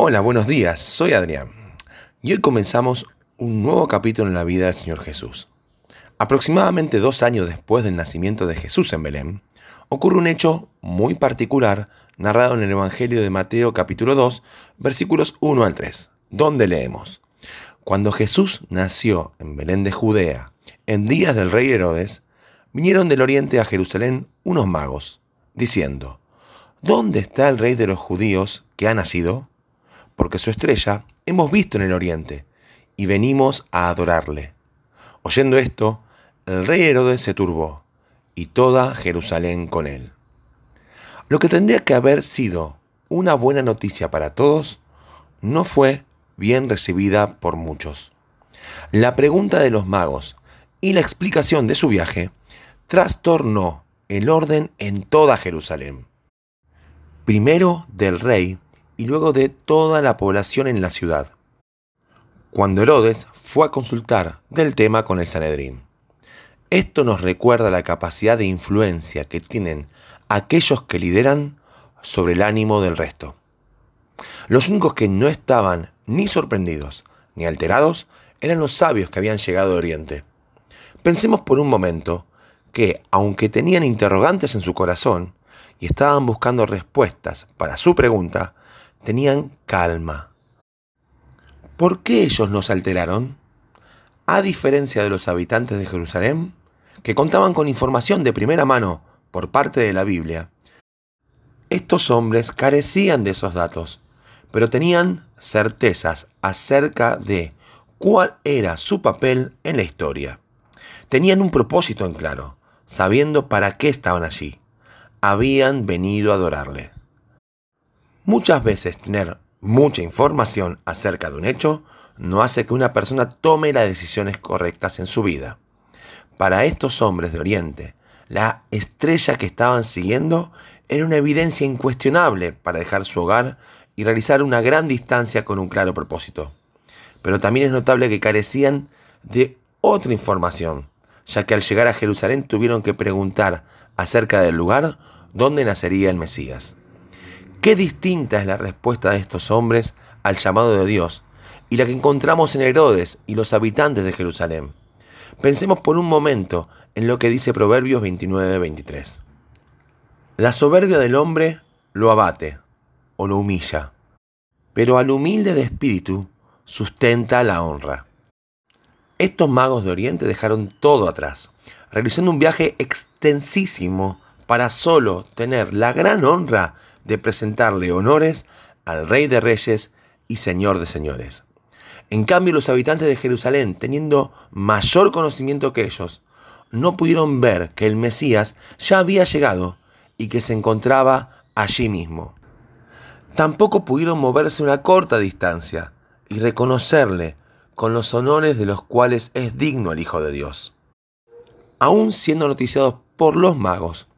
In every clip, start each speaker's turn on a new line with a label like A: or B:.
A: Hola, buenos días, soy Adrián. Y hoy comenzamos un nuevo capítulo en la vida del Señor Jesús. Aproximadamente dos años después del nacimiento de Jesús en Belén, ocurre un hecho muy particular narrado en el Evangelio de Mateo capítulo 2, versículos 1 al 3, donde leemos, Cuando Jesús nació en Belén de Judea, en días del rey Herodes, vinieron del oriente a Jerusalén unos magos, diciendo, ¿Dónde está el rey de los judíos que ha nacido? Porque su estrella hemos visto en el oriente, y venimos a adorarle. Oyendo esto, el rey Herodes se turbó, y toda Jerusalén con él. Lo que tendría que haber sido una buena noticia para todos, no fue bien recibida por muchos. La pregunta de los magos y la explicación de su viaje trastornó el orden en toda Jerusalén. Primero del rey y luego de toda la población en la ciudad. Cuando Herodes fue a consultar del tema con el Sanedrín. Esto nos recuerda la capacidad de influencia que tienen aquellos que lideran sobre el ánimo del resto. Los únicos que no estaban ni sorprendidos ni alterados eran los sabios que habían llegado de Oriente. Pensemos por un momento que, aunque tenían interrogantes en su corazón y estaban buscando respuestas para su pregunta, tenían calma. ¿Por qué ellos no se alteraron? A diferencia de los habitantes de Jerusalén, que contaban con información de primera mano por parte de la Biblia, estos hombres carecían de esos datos, pero tenían certezas acerca de cuál era su papel en la historia. Tenían un propósito en claro, sabiendo para qué estaban allí. Habían venido a adorarle. Muchas veces tener mucha información acerca de un hecho no hace que una persona tome las decisiones correctas en su vida. Para estos hombres de Oriente, la estrella que estaban siguiendo era una evidencia incuestionable para dejar su hogar y realizar una gran distancia con un claro propósito. Pero también es notable que carecían de otra información, ya que al llegar a Jerusalén tuvieron que preguntar acerca del lugar donde nacería el Mesías. Qué distinta es la respuesta de estos hombres al llamado de Dios y la que encontramos en Herodes y los habitantes de Jerusalén. Pensemos por un momento en lo que dice Proverbios 29-23. La soberbia del hombre lo abate o lo humilla, pero al humilde de espíritu sustenta la honra. Estos magos de Oriente dejaron todo atrás, realizando un viaje extensísimo para solo tener la gran honra de presentarle honores al Rey de Reyes y Señor de Señores. En cambio, los habitantes de Jerusalén, teniendo mayor conocimiento que ellos, no pudieron ver que el Mesías ya había llegado y que se encontraba allí mismo. Tampoco pudieron moverse una corta distancia y reconocerle con los honores de los cuales es digno el Hijo de Dios. Aún siendo noticiados por los magos,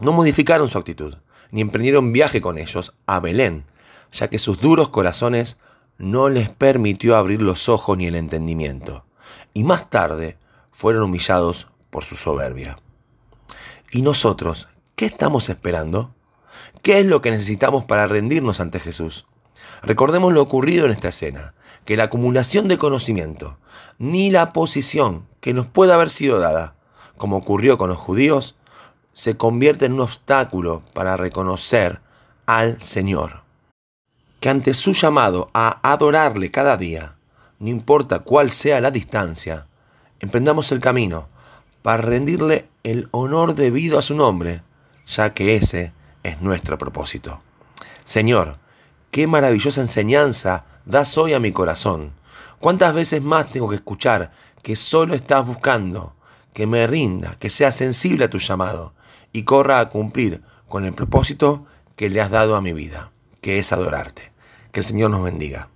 A: no modificaron su actitud ni emprendieron viaje con ellos a Belén, ya que sus duros corazones no les permitió abrir los ojos ni el entendimiento, y más tarde fueron humillados por su soberbia. ¿Y nosotros qué estamos esperando? ¿Qué es lo que necesitamos para rendirnos ante Jesús? Recordemos lo ocurrido en esta escena, que la acumulación de conocimiento, ni la posición que nos pueda haber sido dada, como ocurrió con los judíos, se convierte en un obstáculo para reconocer al Señor. Que ante su llamado a adorarle cada día, no importa cuál sea la distancia, emprendamos el camino para rendirle el honor debido a su nombre, ya que ese es nuestro propósito. Señor, qué maravillosa enseñanza das hoy a mi corazón. ¿Cuántas veces más tengo que escuchar que solo estás buscando que me rinda, que sea sensible a tu llamado y corra a cumplir con el propósito que le has dado a mi vida, que es adorarte. Que el Señor nos bendiga.